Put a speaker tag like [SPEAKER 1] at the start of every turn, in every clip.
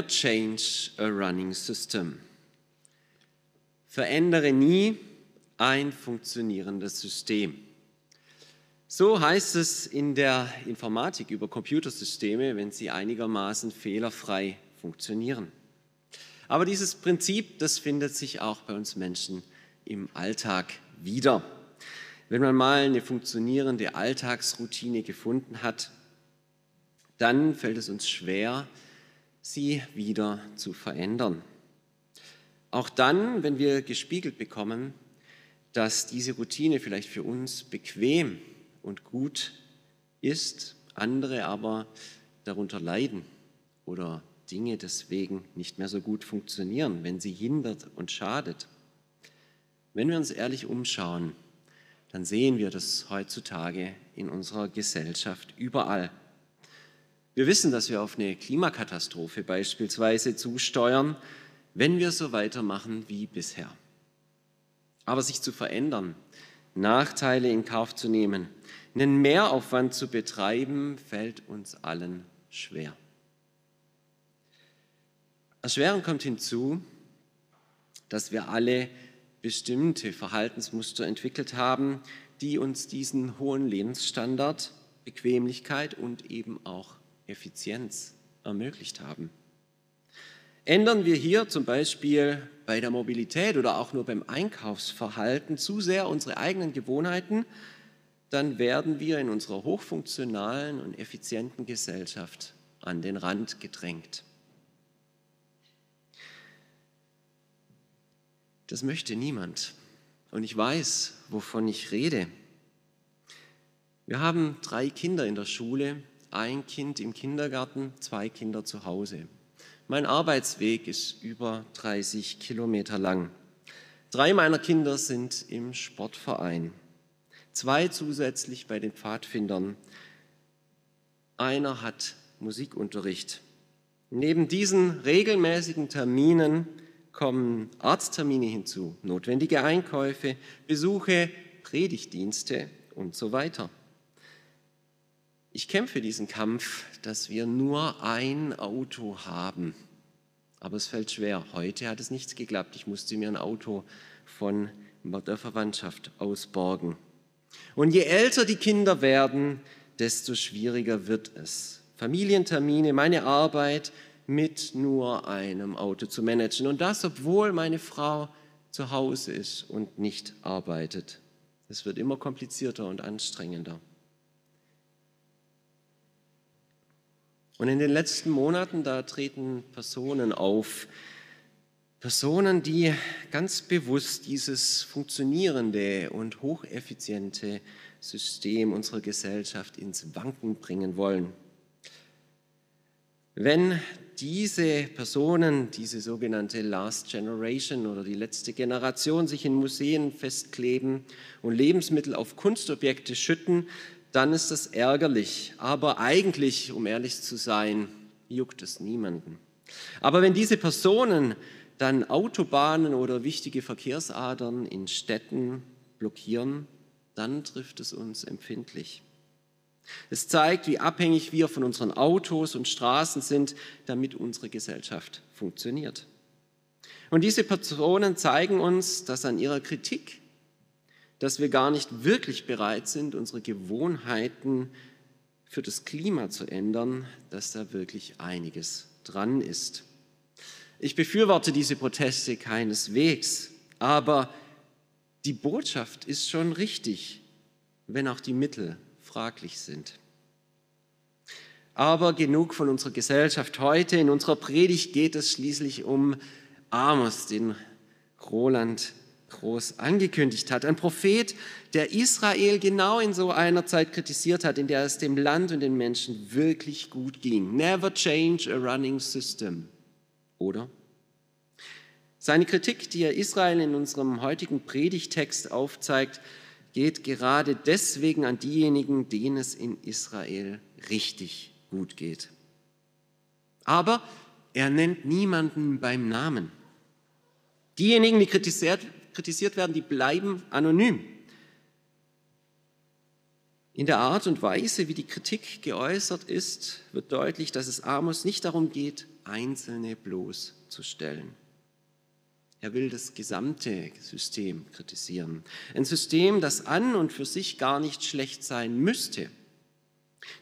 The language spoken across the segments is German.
[SPEAKER 1] Never change a running system. Verändere nie ein funktionierendes System. So heißt es in der Informatik über Computersysteme, wenn sie einigermaßen fehlerfrei funktionieren. Aber dieses Prinzip, das findet sich auch bei uns Menschen im Alltag wieder. Wenn man mal eine funktionierende Alltagsroutine gefunden hat, dann fällt es uns schwer, sie wieder zu verändern. Auch dann, wenn wir gespiegelt bekommen, dass diese Routine vielleicht für uns bequem und gut ist, andere aber darunter leiden oder Dinge deswegen nicht mehr so gut funktionieren, wenn sie hindert und schadet. Wenn wir uns ehrlich umschauen, dann sehen wir das heutzutage in unserer Gesellschaft überall. Wir wissen, dass wir auf eine Klimakatastrophe beispielsweise zusteuern, wenn wir so weitermachen wie bisher. Aber sich zu verändern, Nachteile in Kauf zu nehmen, einen Mehraufwand zu betreiben, fällt uns allen schwer. Erschwerend kommt hinzu, dass wir alle bestimmte Verhaltensmuster entwickelt haben, die uns diesen hohen Lebensstandard, Bequemlichkeit und eben auch Effizienz ermöglicht haben. Ändern wir hier zum Beispiel bei der Mobilität oder auch nur beim Einkaufsverhalten zu sehr unsere eigenen Gewohnheiten, dann werden wir in unserer hochfunktionalen und effizienten Gesellschaft an den Rand gedrängt. Das möchte niemand. Und ich weiß, wovon ich rede. Wir haben drei Kinder in der Schule, ein Kind im Kindergarten, zwei Kinder zu Hause. Mein Arbeitsweg ist über 30 Kilometer lang. Drei meiner Kinder sind im Sportverein, zwei zusätzlich bei den Pfadfindern. Einer hat Musikunterricht. Neben diesen regelmäßigen Terminen kommen Arzttermine hinzu, notwendige Einkäufe, Besuche, Predigtdienste und so weiter. Ich kämpfe diesen Kampf, dass wir nur ein Auto haben. Aber es fällt schwer. Heute hat es nichts geklappt. Ich musste mir ein Auto von der Verwandtschaft ausborgen. Und je älter die Kinder werden, desto schwieriger wird es. Familientermine, meine Arbeit mit nur einem Auto zu managen. Und das, obwohl meine Frau zu Hause ist und nicht arbeitet. Es wird immer komplizierter und anstrengender. Und in den letzten Monaten, da treten Personen auf, Personen, die ganz bewusst dieses funktionierende und hocheffiziente System unserer Gesellschaft ins Wanken bringen wollen. Wenn diese Personen, diese sogenannte Last Generation oder die letzte Generation sich in Museen festkleben und Lebensmittel auf Kunstobjekte schütten, dann ist das ärgerlich. Aber eigentlich, um ehrlich zu sein, juckt es niemanden. Aber wenn diese Personen dann Autobahnen oder wichtige Verkehrsadern in Städten blockieren, dann trifft es uns empfindlich. Es zeigt, wie abhängig wir von unseren Autos und Straßen sind, damit unsere Gesellschaft funktioniert. Und diese Personen zeigen uns, dass an ihrer Kritik dass wir gar nicht wirklich bereit sind, unsere Gewohnheiten für das Klima zu ändern, dass da wirklich einiges dran ist. Ich befürworte diese Proteste keineswegs, aber die Botschaft ist schon richtig, wenn auch die Mittel fraglich sind. Aber genug von unserer Gesellschaft heute. In unserer Predigt geht es schließlich um Amos, den Roland groß angekündigt hat. Ein Prophet, der Israel genau in so einer Zeit kritisiert hat, in der es dem Land und den Menschen wirklich gut ging. Never change a running system. Oder? Seine Kritik, die er Israel in unserem heutigen Predigtext aufzeigt, geht gerade deswegen an diejenigen, denen es in Israel richtig gut geht. Aber er nennt niemanden beim Namen. Diejenigen, die kritisiert, kritisiert werden, die bleiben anonym. In der Art und Weise, wie die Kritik geäußert ist, wird deutlich, dass es Amos nicht darum geht, Einzelne bloßzustellen. Er will das gesamte System kritisieren. Ein System, das an und für sich gar nicht schlecht sein müsste.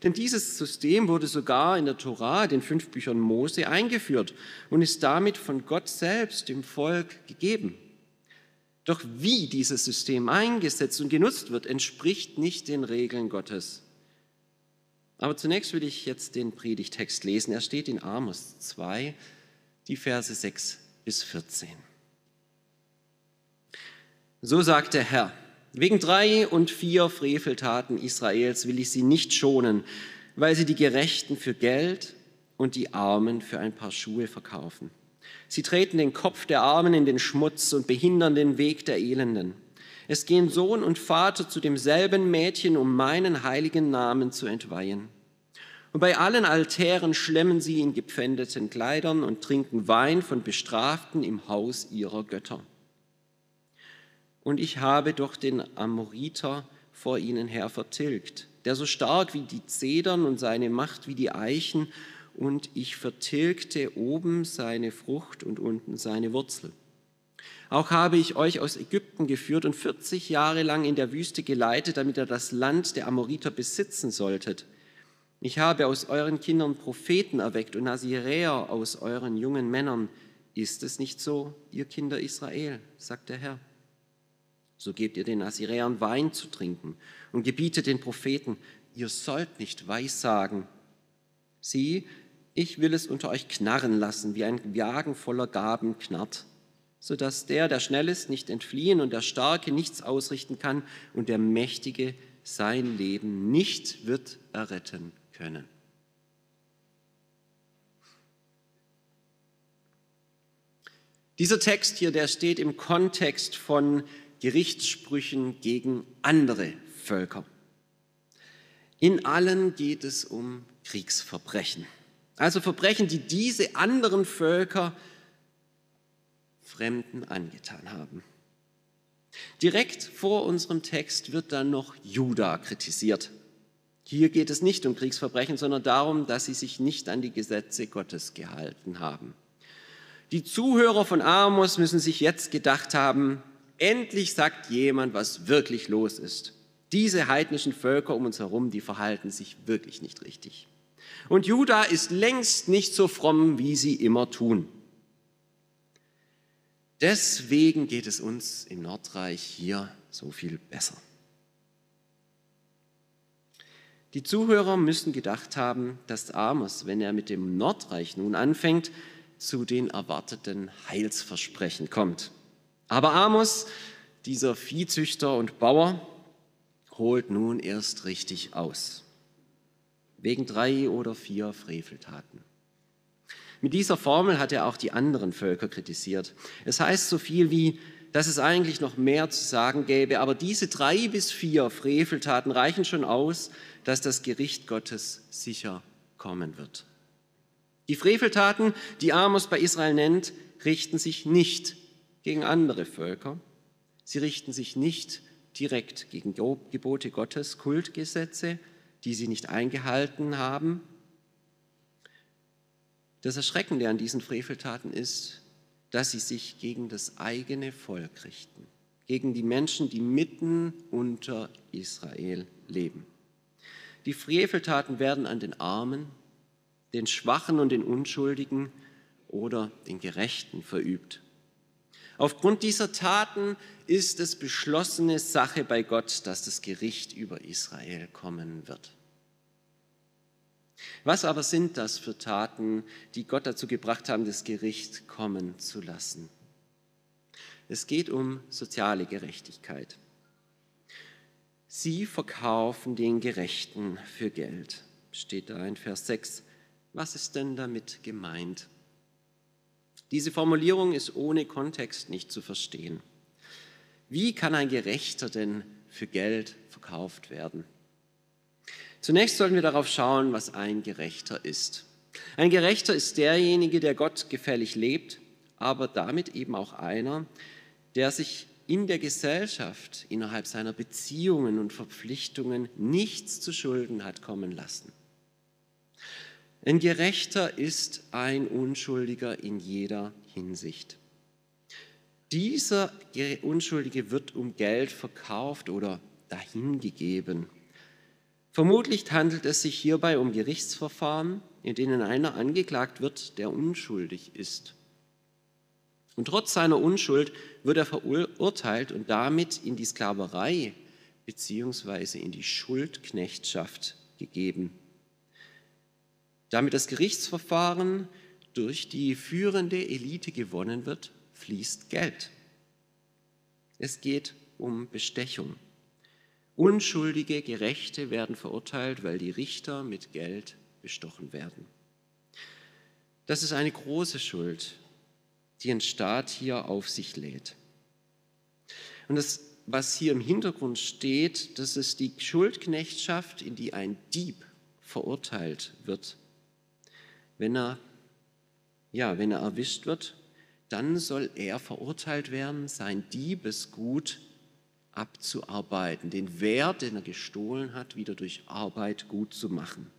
[SPEAKER 1] Denn dieses System wurde sogar in der Tora, den fünf Büchern Mose, eingeführt und ist damit von Gott selbst dem Volk gegeben. Doch wie dieses System eingesetzt und genutzt wird, entspricht nicht den Regeln Gottes. Aber zunächst will ich jetzt den Predigtext lesen. Er steht in Amos 2, die Verse 6 bis 14. So sagt der Herr, wegen drei und vier Freveltaten Israels will ich sie nicht schonen, weil sie die Gerechten für Geld und die Armen für ein paar Schuhe verkaufen. Sie treten den Kopf der Armen in den Schmutz und behindern den Weg der Elenden. Es gehen Sohn und Vater zu demselben Mädchen, um meinen heiligen Namen zu entweihen. Und bei allen Altären schlemmen sie in gepfändeten Kleidern und trinken Wein von Bestraften im Haus ihrer Götter und ich habe doch den Amoriter vor ihnen her vertilgt, der so stark wie die Zedern und seine Macht wie die Eichen, und ich vertilgte oben seine Frucht und unten seine Wurzel. Auch habe ich euch aus Ägypten geführt und 40 Jahre lang in der Wüste geleitet, damit ihr das Land der Amoriter besitzen solltet. Ich habe aus euren Kindern Propheten erweckt und Naziräer aus euren jungen Männern. Ist es nicht so, ihr Kinder Israel, sagt der Herr? So gebt ihr den Assyriern Wein zu trinken und gebietet den Propheten, ihr sollt nicht weissagen. Sieh, ich will es unter euch knarren lassen, wie ein Wagen voller Gaben knarrt, sodass der, der schnell ist, nicht entfliehen und der Starke nichts ausrichten kann und der Mächtige sein Leben nicht wird erretten können. Dieser Text hier, der steht im Kontext von Gerichtssprüchen gegen andere Völker. In allen geht es um Kriegsverbrechen. Also Verbrechen, die diese anderen Völker Fremden angetan haben. Direkt vor unserem Text wird dann noch Juda kritisiert. Hier geht es nicht um Kriegsverbrechen, sondern darum, dass sie sich nicht an die Gesetze Gottes gehalten haben. Die Zuhörer von Amos müssen sich jetzt gedacht haben, Endlich sagt jemand, was wirklich los ist. Diese heidnischen Völker um uns herum, die verhalten sich wirklich nicht richtig. Und Juda ist längst nicht so fromm, wie sie immer tun. Deswegen geht es uns im Nordreich hier so viel besser. Die Zuhörer müssen gedacht haben, dass Amos, wenn er mit dem Nordreich nun anfängt, zu den erwarteten Heilsversprechen kommt. Aber Amos, dieser Viehzüchter und Bauer, holt nun erst richtig aus. Wegen drei oder vier Freveltaten. Mit dieser Formel hat er auch die anderen Völker kritisiert. Es heißt so viel wie, dass es eigentlich noch mehr zu sagen gäbe, aber diese drei bis vier Freveltaten reichen schon aus, dass das Gericht Gottes sicher kommen wird. Die Freveltaten, die Amos bei Israel nennt, richten sich nicht gegen andere Völker. Sie richten sich nicht direkt gegen Gebote Gottes, Kultgesetze, die sie nicht eingehalten haben. Das Erschreckende an diesen Freveltaten ist, dass sie sich gegen das eigene Volk richten, gegen die Menschen, die mitten unter Israel leben. Die Freveltaten werden an den Armen, den Schwachen und den Unschuldigen oder den Gerechten verübt. Aufgrund dieser Taten ist es beschlossene Sache bei Gott, dass das Gericht über Israel kommen wird. Was aber sind das für Taten, die Gott dazu gebracht haben, das Gericht kommen zu lassen? Es geht um soziale Gerechtigkeit. Sie verkaufen den Gerechten für Geld, steht da in Vers 6. Was ist denn damit gemeint? Diese Formulierung ist ohne Kontext nicht zu verstehen. Wie kann ein Gerechter denn für Geld verkauft werden? Zunächst sollten wir darauf schauen, was ein Gerechter ist. Ein Gerechter ist derjenige, der Gott gefällig lebt, aber damit eben auch einer, der sich in der Gesellschaft innerhalb seiner Beziehungen und Verpflichtungen nichts zu Schulden hat kommen lassen. Ein Gerechter ist ein Unschuldiger in jeder Hinsicht. Dieser Unschuldige wird um Geld verkauft oder dahingegeben. Vermutlich handelt es sich hierbei um Gerichtsverfahren, in denen einer angeklagt wird, der unschuldig ist. Und trotz seiner Unschuld wird er verurteilt und damit in die Sklaverei bzw. in die Schuldknechtschaft gegeben. Damit das Gerichtsverfahren durch die führende Elite gewonnen wird, fließt Geld. Es geht um Bestechung. Unschuldige Gerechte werden verurteilt, weil die Richter mit Geld bestochen werden. Das ist eine große Schuld, die ein Staat hier auf sich lädt. Und das, was hier im Hintergrund steht, das ist die Schuldknechtschaft, in die ein Dieb verurteilt wird. Wenn er, ja, wenn er erwischt wird, dann soll er verurteilt werden, sein Diebesgut abzuarbeiten, den Wert, den er gestohlen hat, wieder durch Arbeit gut zu machen.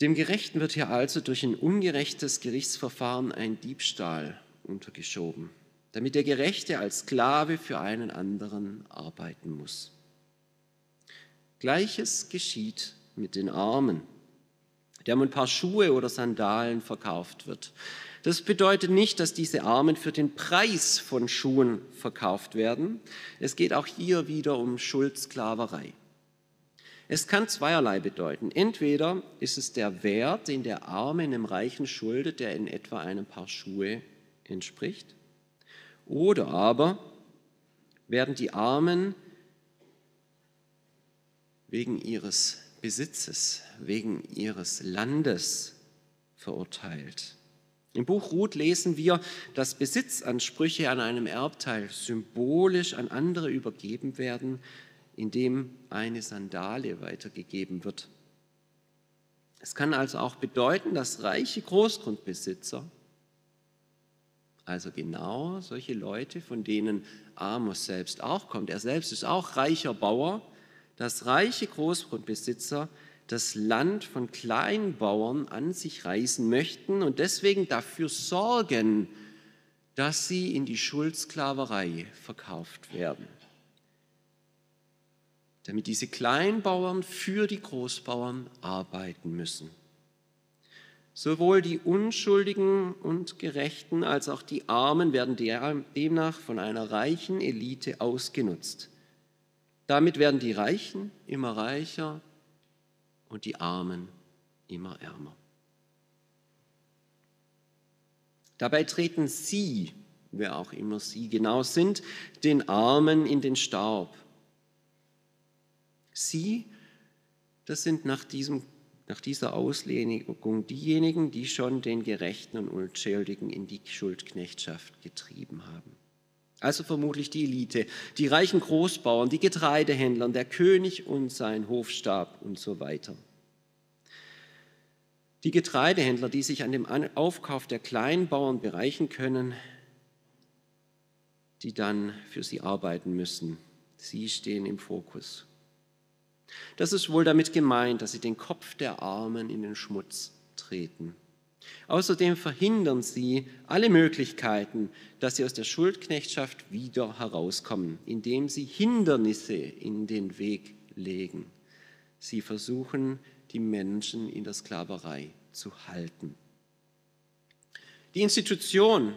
[SPEAKER 1] Dem Gerechten wird hier also durch ein ungerechtes Gerichtsverfahren ein Diebstahl untergeschoben, damit der Gerechte als Sklave für einen anderen arbeiten muss. Gleiches geschieht mit den Armen, der um ein paar Schuhe oder Sandalen verkauft wird. Das bedeutet nicht, dass diese Armen für den Preis von Schuhen verkauft werden. Es geht auch hier wieder um Schuldsklaverei. Es kann zweierlei bedeuten. Entweder ist es der Wert, den der Arme einem Reichen schuldet, der in etwa einem Paar Schuhe entspricht. Oder aber werden die Armen wegen ihres Besitzes, wegen ihres Landes verurteilt. Im Buch Ruth lesen wir, dass Besitzansprüche an einem Erbteil symbolisch an andere übergeben werden, in dem eine Sandale weitergegeben wird. Es kann also auch bedeuten, dass reiche Großgrundbesitzer, also genau solche Leute, von denen Amos selbst auch kommt, er selbst ist auch reicher Bauer, dass reiche Großgrundbesitzer das Land von Kleinbauern an sich reißen möchten und deswegen dafür sorgen, dass sie in die Schuldsklaverei verkauft werden damit diese Kleinbauern für die Großbauern arbeiten müssen. Sowohl die Unschuldigen und Gerechten als auch die Armen werden demnach von einer reichen Elite ausgenutzt. Damit werden die Reichen immer reicher und die Armen immer ärmer. Dabei treten sie, wer auch immer sie genau sind, den Armen in den Staub Sie, das sind nach, diesem, nach dieser Auslegung diejenigen, die schon den Gerechten und Unschuldigen in die Schuldknechtschaft getrieben haben. Also vermutlich die Elite, die reichen Großbauern, die Getreidehändler, der König und sein Hofstab und so weiter. Die Getreidehändler, die sich an dem Aufkauf der Kleinbauern bereichen können, die dann für sie arbeiten müssen, sie stehen im Fokus. Das ist wohl damit gemeint, dass sie den Kopf der Armen in den Schmutz treten. Außerdem verhindern sie alle Möglichkeiten, dass sie aus der Schuldknechtschaft wieder herauskommen, indem sie Hindernisse in den Weg legen. Sie versuchen, die Menschen in der Sklaverei zu halten. Die Institution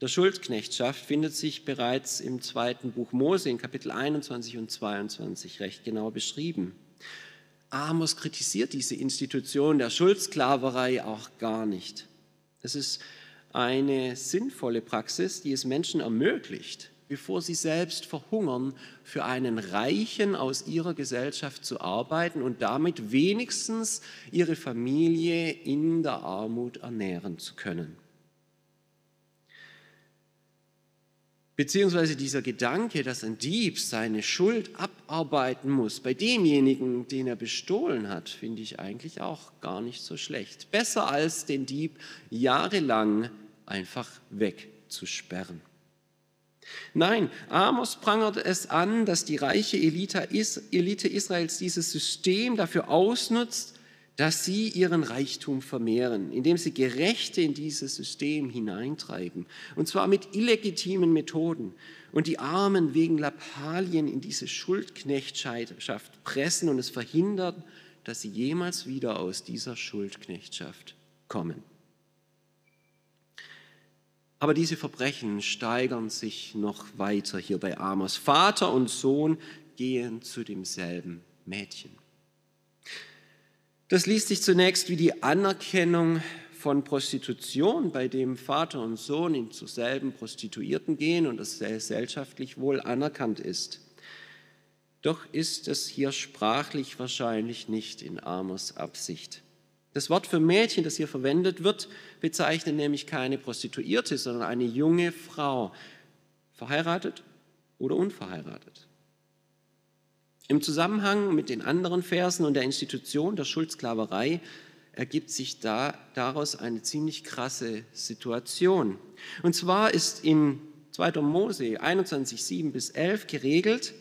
[SPEAKER 1] der Schuldknechtschaft findet sich bereits im zweiten Buch Mose in Kapitel 21 und 22 recht genau beschrieben. Amos kritisiert diese Institution der Schuldsklaverei auch gar nicht. Es ist eine sinnvolle Praxis, die es Menschen ermöglicht, bevor sie selbst verhungern, für einen Reichen aus ihrer Gesellschaft zu arbeiten und damit wenigstens ihre Familie in der Armut ernähren zu können. Beziehungsweise dieser Gedanke, dass ein Dieb seine Schuld abarbeiten muss bei demjenigen, den er bestohlen hat, finde ich eigentlich auch gar nicht so schlecht. Besser als den Dieb jahrelang einfach wegzusperren. Nein, Amos prangert es an, dass die reiche Elite Israels dieses System dafür ausnutzt, dass sie ihren Reichtum vermehren, indem sie Gerechte in dieses System hineintreiben, und zwar mit illegitimen Methoden, und die Armen wegen Lappalien in diese Schuldknechtschaft pressen und es verhindern, dass sie jemals wieder aus dieser Schuldknechtschaft kommen. Aber diese Verbrechen steigern sich noch weiter hier bei Amos. Vater und Sohn gehen zu demselben Mädchen. Das liest sich zunächst wie die Anerkennung von Prostitution, bei dem Vater und Sohn in zu selben Prostituierten gehen und das gesellschaftlich wohl anerkannt ist. Doch ist es hier sprachlich wahrscheinlich nicht in Amos Absicht. Das Wort für Mädchen, das hier verwendet wird, bezeichnet nämlich keine Prostituierte, sondern eine junge Frau, verheiratet oder unverheiratet. Im Zusammenhang mit den anderen Versen und der Institution der Schuldsklaverei ergibt sich da, daraus eine ziemlich krasse Situation. Und zwar ist in 2. Mose 21, 7 bis 11 geregelt,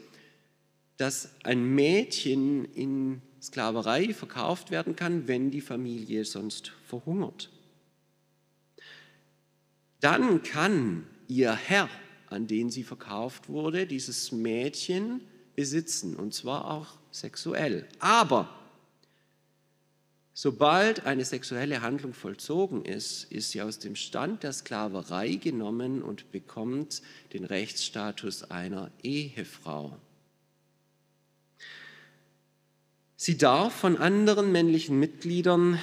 [SPEAKER 1] dass ein Mädchen in Sklaverei verkauft werden kann, wenn die Familie sonst verhungert. Dann kann ihr Herr, an den sie verkauft wurde, dieses Mädchen besitzen, und zwar auch sexuell. Aber sobald eine sexuelle Handlung vollzogen ist, ist sie aus dem Stand der Sklaverei genommen und bekommt den Rechtsstatus einer Ehefrau. Sie darf von anderen männlichen Mitgliedern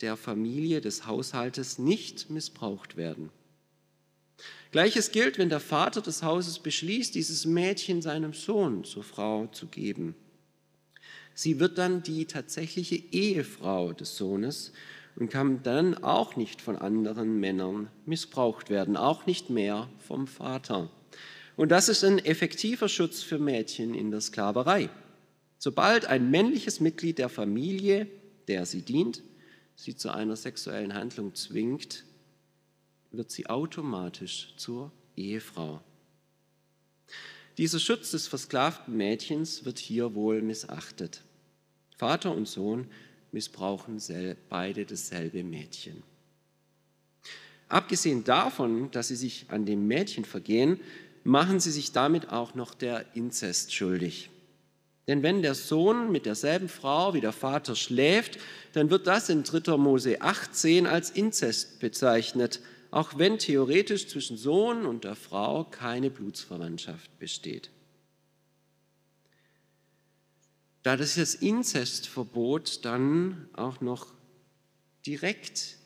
[SPEAKER 1] der Familie, des Haushaltes nicht missbraucht werden. Gleiches gilt, wenn der Vater des Hauses beschließt, dieses Mädchen seinem Sohn zur Frau zu geben. Sie wird dann die tatsächliche Ehefrau des Sohnes und kann dann auch nicht von anderen Männern missbraucht werden, auch nicht mehr vom Vater. Und das ist ein effektiver Schutz für Mädchen in der Sklaverei. Sobald ein männliches Mitglied der Familie, der sie dient, sie zu einer sexuellen Handlung zwingt, wird sie automatisch zur Ehefrau. Dieser Schutz des versklavten Mädchens wird hier wohl missachtet. Vater und Sohn missbrauchen beide dasselbe Mädchen. Abgesehen davon, dass sie sich an dem Mädchen vergehen, machen sie sich damit auch noch der Inzest schuldig. Denn wenn der Sohn mit derselben Frau wie der Vater schläft, dann wird das in 3. Mose 18 als Inzest bezeichnet auch wenn theoretisch zwischen Sohn und der Frau keine Blutsverwandtschaft besteht. Da das Inzestverbot dann auch noch direkt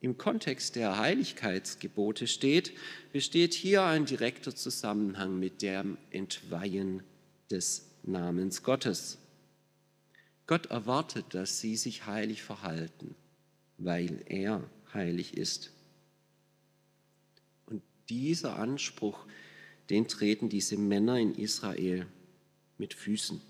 [SPEAKER 1] im Kontext der Heiligkeitsgebote steht, besteht hier ein direkter Zusammenhang mit dem Entweihen des Namens Gottes. Gott erwartet, dass sie sich heilig verhalten, weil er heilig ist dieser Anspruch, den treten diese Männer in Israel mit Füßen.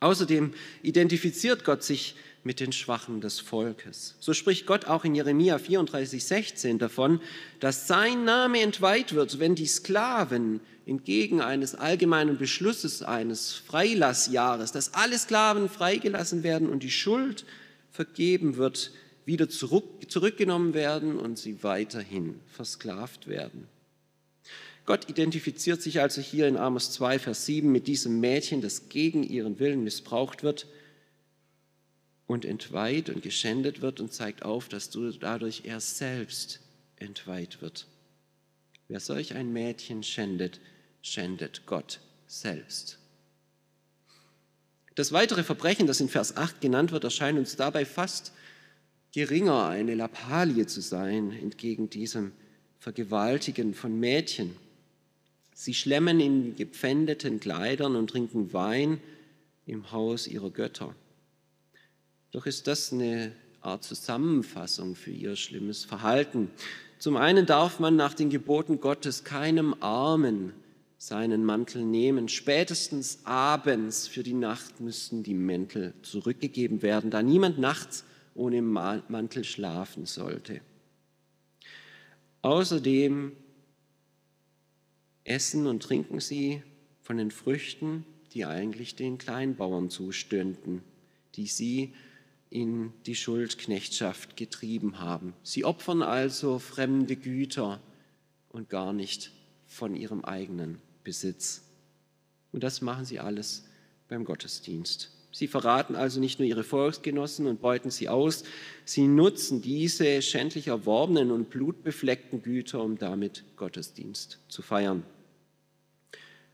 [SPEAKER 1] Außerdem identifiziert Gott sich mit den Schwachen des Volkes. So spricht Gott auch in Jeremia 34, 16 davon, dass sein Name entweiht wird, wenn die Sklaven entgegen eines allgemeinen Beschlusses eines Freilassjahres, dass alle Sklaven freigelassen werden und die Schuld vergeben wird, wieder zurück, zurückgenommen werden und sie weiterhin versklavt werden. Gott identifiziert sich also hier in Amos 2, Vers 7 mit diesem Mädchen, das gegen ihren Willen missbraucht wird und entweiht und geschändet wird und zeigt auf, dass dadurch er selbst entweiht wird. Wer solch ein Mädchen schändet, schändet Gott selbst. Das weitere Verbrechen, das in Vers 8 genannt wird, erscheint uns dabei fast geringer, eine Lappalie zu sein, entgegen diesem Vergewaltigen von Mädchen. Sie schlemmen in gepfändeten Kleidern und trinken Wein im Haus ihrer Götter. Doch ist das eine Art Zusammenfassung für ihr schlimmes Verhalten. Zum einen darf man nach den Geboten Gottes keinem Armen seinen Mantel nehmen. Spätestens abends für die Nacht müssten die Mäntel zurückgegeben werden, da niemand nachts ohne Mantel schlafen sollte. Außerdem essen und trinken sie von den Früchten, die eigentlich den Kleinbauern zustünden, die sie in die Schuldknechtschaft getrieben haben. Sie opfern also fremde Güter und gar nicht von ihrem eigenen Besitz. Und das machen sie alles beim Gottesdienst. Sie verraten also nicht nur ihre Volksgenossen und beuten sie aus, sie nutzen diese schändlich erworbenen und blutbefleckten Güter, um damit Gottesdienst zu feiern.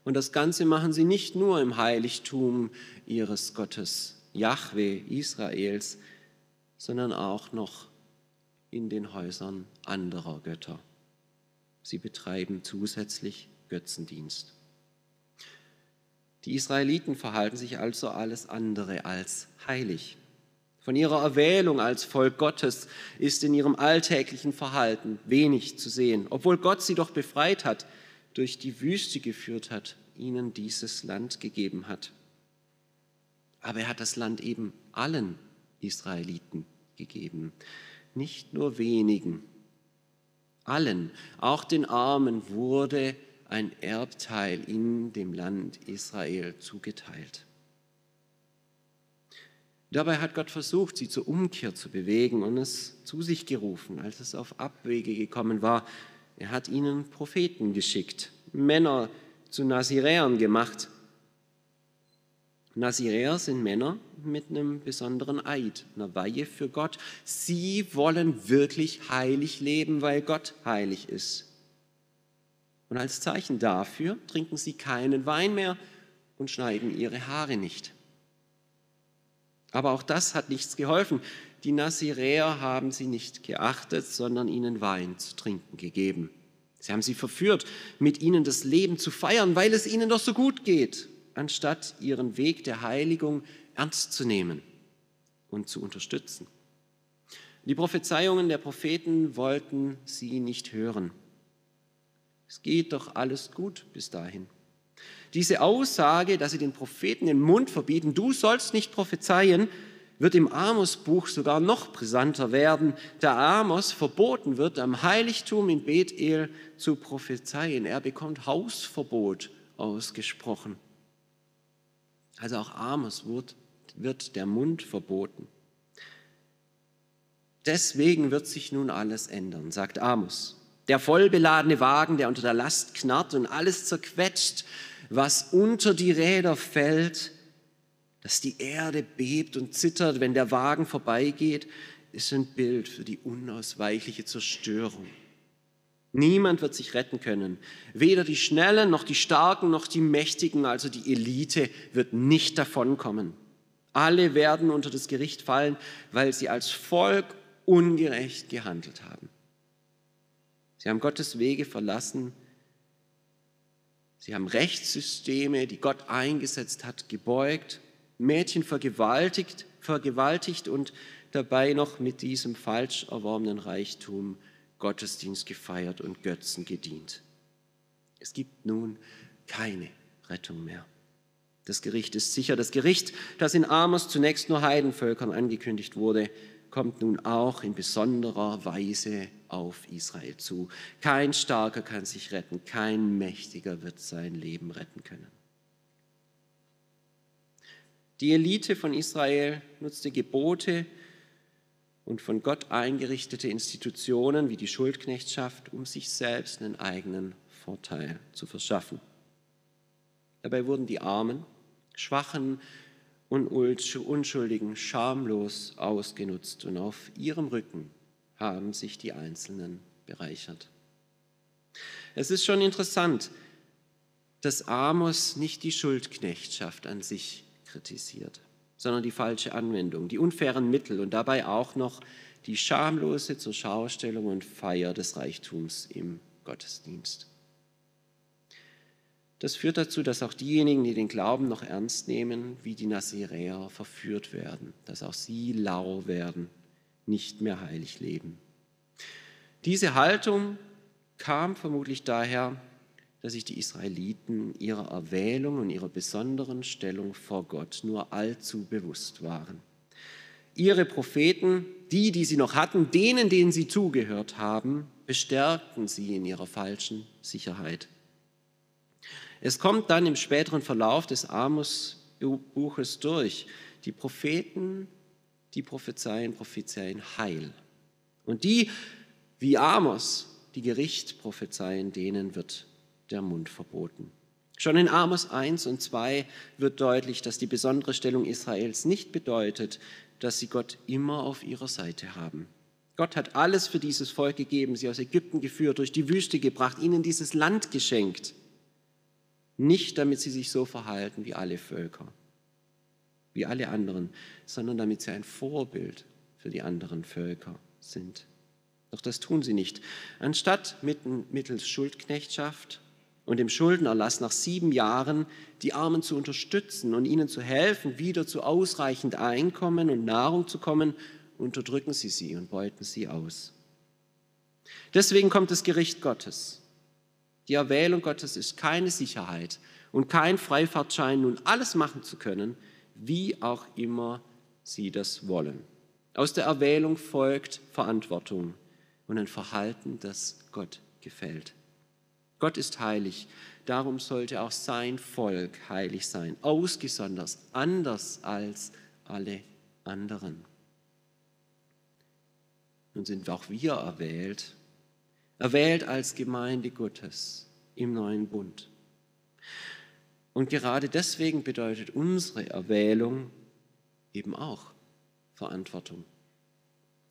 [SPEAKER 1] Und das Ganze machen sie nicht nur im Heiligtum ihres Gottes Jahwe Israels, sondern auch noch in den Häusern anderer Götter. Sie betreiben zusätzlich Götzendienst. Die Israeliten verhalten sich also alles andere als heilig. Von ihrer Erwählung als Volk Gottes ist in ihrem alltäglichen Verhalten wenig zu sehen, obwohl Gott sie doch befreit hat, durch die Wüste geführt hat, ihnen dieses Land gegeben hat. Aber er hat das Land eben allen Israeliten gegeben, nicht nur wenigen. Allen, auch den Armen, wurde ein Erbteil in dem Land Israel zugeteilt. Dabei hat Gott versucht, sie zur Umkehr zu bewegen und es zu sich gerufen, als es auf Abwege gekommen war. Er hat ihnen Propheten geschickt, Männer zu Naziräern gemacht, Naziräer sind Männer mit einem besonderen Eid, einer Weihe für Gott. Sie wollen wirklich heilig leben, weil Gott heilig ist. Und als Zeichen dafür trinken sie keinen Wein mehr und schneiden ihre Haare nicht. Aber auch das hat nichts geholfen. Die Naziräer haben sie nicht geachtet, sondern ihnen Wein zu trinken gegeben. Sie haben sie verführt, mit ihnen das Leben zu feiern, weil es ihnen doch so gut geht anstatt ihren Weg der Heiligung ernst zu nehmen und zu unterstützen. Die Prophezeiungen der Propheten wollten sie nicht hören. Es geht doch alles gut bis dahin. Diese Aussage, dass sie den Propheten den Mund verbieten, du sollst nicht prophezeien, wird im Amos-Buch sogar noch brisanter werden, da Amos verboten wird, am Heiligtum in Bethel zu prophezeien. Er bekommt Hausverbot ausgesprochen. Also auch Amos wird, wird der Mund verboten. Deswegen wird sich nun alles ändern, sagt Amos. Der vollbeladene Wagen, der unter der Last knarrt und alles zerquetscht, was unter die Räder fällt, dass die Erde bebt und zittert, wenn der Wagen vorbeigeht, ist ein Bild für die unausweichliche Zerstörung. Niemand wird sich retten können. Weder die Schnellen noch die Starken noch die Mächtigen, also die Elite, wird nicht davonkommen. Alle werden unter das Gericht fallen, weil sie als Volk ungerecht gehandelt haben. Sie haben Gottes Wege verlassen. Sie haben Rechtssysteme, die Gott eingesetzt hat, gebeugt, Mädchen vergewaltigt, vergewaltigt und dabei noch mit diesem falsch erworbenen Reichtum Gottesdienst gefeiert und Götzen gedient. Es gibt nun keine Rettung mehr. Das Gericht ist sicher. Das Gericht, das in Amos zunächst nur Heidenvölkern angekündigt wurde, kommt nun auch in besonderer Weise auf Israel zu. Kein Starker kann sich retten, kein Mächtiger wird sein Leben retten können. Die Elite von Israel nutzte Gebote und von Gott eingerichtete Institutionen wie die Schuldknechtschaft, um sich selbst einen eigenen Vorteil zu verschaffen. Dabei wurden die Armen, Schwachen und Unschuldigen schamlos ausgenutzt und auf ihrem Rücken haben sich die Einzelnen bereichert. Es ist schon interessant, dass Amos nicht die Schuldknechtschaft an sich kritisiert. sondern die falsche Anwendung, die unfairen Mittel und dabei auch noch die schamlose Zurschaustellung und Feier des Reichtums im Gottesdienst. Das führt dazu, dass auch diejenigen, die den Glauben noch ernst nehmen, wie die Naziräer, verführt werden, dass auch sie lau werden, nicht mehr heilig leben. Diese Haltung kam vermutlich daher, dass sich die Israeliten ihrer Erwählung und ihrer besonderen Stellung vor Gott nur allzu bewusst waren. Ihre Propheten, die, die sie noch hatten, denen, denen sie zugehört haben, bestärkten sie in ihrer falschen Sicherheit. Es kommt dann im späteren Verlauf des Amos-Buches durch. Die Propheten, die prophezeien, prophezeien Heil. Und die, wie Amos, die Gericht prophezeien, denen wird der Mund verboten. Schon in Amos 1 und 2 wird deutlich, dass die besondere Stellung Israels nicht bedeutet, dass sie Gott immer auf ihrer Seite haben. Gott hat alles für dieses Volk gegeben, sie aus Ägypten geführt, durch die Wüste gebracht, ihnen dieses Land geschenkt. Nicht damit sie sich so verhalten wie alle Völker, wie alle anderen, sondern damit sie ein Vorbild für die anderen Völker sind. Doch das tun sie nicht. Anstatt mittels Schuldknechtschaft und dem Schuldenerlass nach sieben Jahren die Armen zu unterstützen und ihnen zu helfen, wieder zu ausreichend Einkommen und Nahrung zu kommen, unterdrücken sie sie und beuten sie aus. Deswegen kommt das Gericht Gottes. Die Erwählung Gottes ist keine Sicherheit und kein Freifahrtschein, nun alles machen zu können, wie auch immer sie das wollen. Aus der Erwählung folgt Verantwortung und ein Verhalten, das Gott gefällt. Gott ist heilig, darum sollte auch sein Volk heilig sein, ausgesondert, anders als alle anderen. Nun sind auch wir erwählt, erwählt als Gemeinde Gottes im neuen Bund. Und gerade deswegen bedeutet unsere Erwählung eben auch Verantwortung.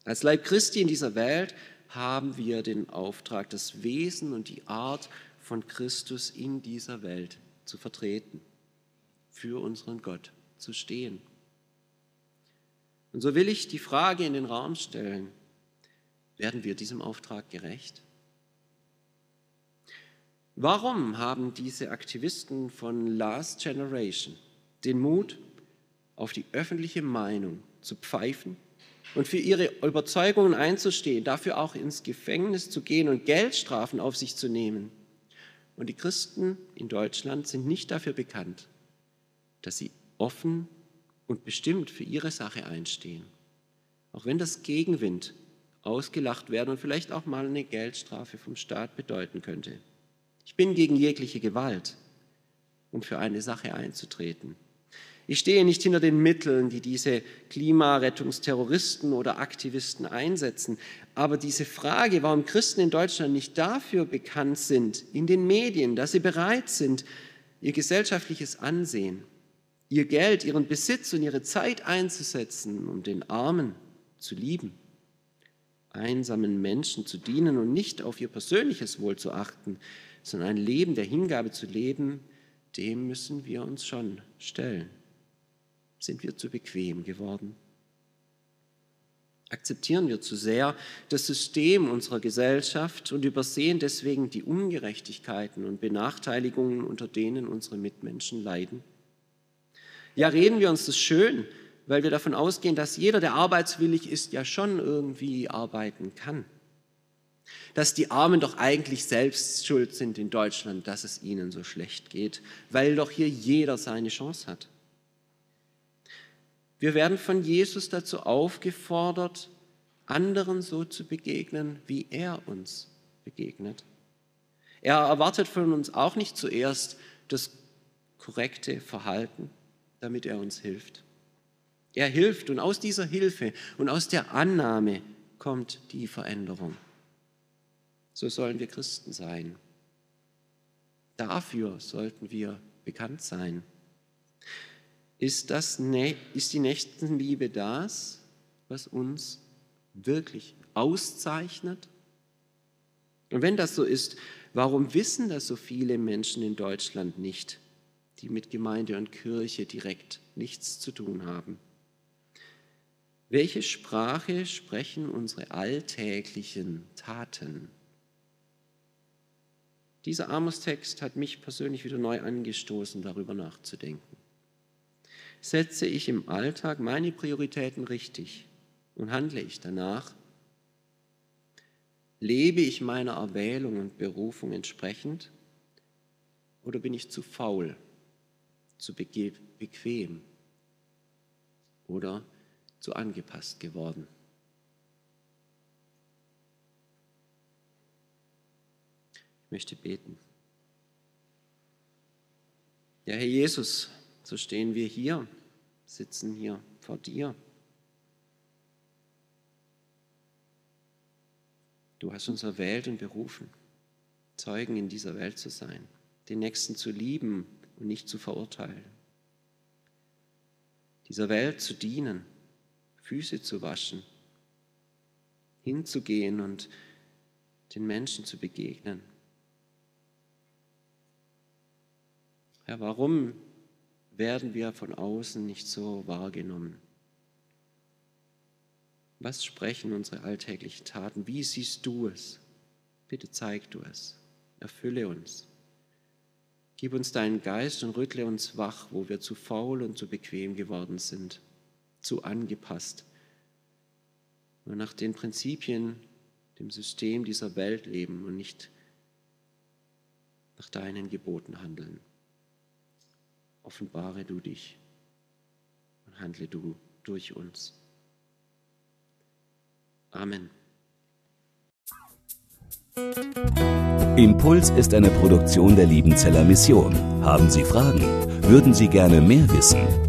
[SPEAKER 1] Als Leib Christi in dieser Welt haben wir den Auftrag, das Wesen und die Art von Christus in dieser Welt zu vertreten, für unseren Gott zu stehen. Und so will ich die Frage in den Raum stellen, werden wir diesem Auftrag gerecht? Warum haben diese Aktivisten von Last Generation den Mut, auf die öffentliche Meinung zu pfeifen und für ihre Überzeugungen einzustehen, dafür auch ins Gefängnis zu gehen und Geldstrafen auf sich zu nehmen? Und die Christen in Deutschland sind nicht dafür bekannt, dass sie offen und bestimmt für ihre Sache einstehen. Auch wenn das Gegenwind ausgelacht werden und vielleicht auch mal eine Geldstrafe vom Staat bedeuten könnte. Ich bin gegen jegliche Gewalt, um für eine Sache einzutreten. Ich stehe nicht hinter den Mitteln, die diese Klimarettungsterroristen oder Aktivisten einsetzen. Aber diese Frage, warum Christen in Deutschland nicht dafür bekannt sind, in den Medien, dass sie bereit sind, ihr gesellschaftliches Ansehen, ihr Geld, ihren Besitz und ihre Zeit einzusetzen, um den Armen zu lieben, einsamen Menschen zu dienen und nicht auf ihr persönliches Wohl zu achten, sondern ein Leben der Hingabe zu leben, dem müssen wir uns schon stellen. Sind wir zu bequem geworden? Akzeptieren wir zu sehr das System unserer Gesellschaft und übersehen deswegen die Ungerechtigkeiten und Benachteiligungen, unter denen unsere Mitmenschen leiden? Ja, reden wir uns das schön, weil wir davon ausgehen, dass jeder, der arbeitswillig ist, ja schon irgendwie arbeiten kann. Dass die Armen doch eigentlich selbst schuld sind in Deutschland, dass es ihnen so schlecht geht, weil doch hier jeder seine Chance hat. Wir werden von Jesus dazu aufgefordert, anderen so zu begegnen, wie er uns begegnet. Er erwartet von uns auch nicht zuerst das korrekte Verhalten, damit er uns hilft. Er hilft und aus dieser Hilfe und aus der Annahme kommt die Veränderung. So sollen wir Christen sein. Dafür sollten wir bekannt sein. Ist, das, ist die Nächstenliebe das, was uns wirklich auszeichnet? Und wenn das so ist, warum wissen das so viele Menschen in Deutschland nicht? die mit Gemeinde und Kirche direkt nichts zu tun haben. Welche Sprache sprechen unsere alltäglichen Taten? Dieser Amos-Text hat mich persönlich wieder neu angestoßen, darüber nachzudenken. Setze ich im Alltag meine Prioritäten richtig und handle ich danach? Lebe ich meiner Erwählung und Berufung entsprechend? Oder bin ich zu faul, zu bequem oder zu angepasst geworden? Ich möchte beten. Ja, Herr Jesus, so stehen wir hier, sitzen hier vor dir. Du hast uns erwählt und berufen, Zeugen in dieser Welt zu sein, den Nächsten zu lieben und nicht zu verurteilen, dieser Welt zu dienen, Füße zu waschen, hinzugehen und den Menschen zu begegnen. Herr, warum werden wir von außen nicht so wahrgenommen? Was sprechen unsere alltäglichen Taten? Wie siehst du es? Bitte zeig du es. Erfülle uns. Gib uns deinen Geist und rüttle uns wach, wo wir zu faul und zu bequem geworden sind, zu angepasst und nach den Prinzipien, dem System dieser Welt leben und nicht nach deinen Geboten handeln. Offenbare du dich und handle du durch uns. Amen.
[SPEAKER 2] Impuls ist eine Produktion der Liebenzeller Mission. Haben Sie Fragen? Würden Sie gerne mehr wissen?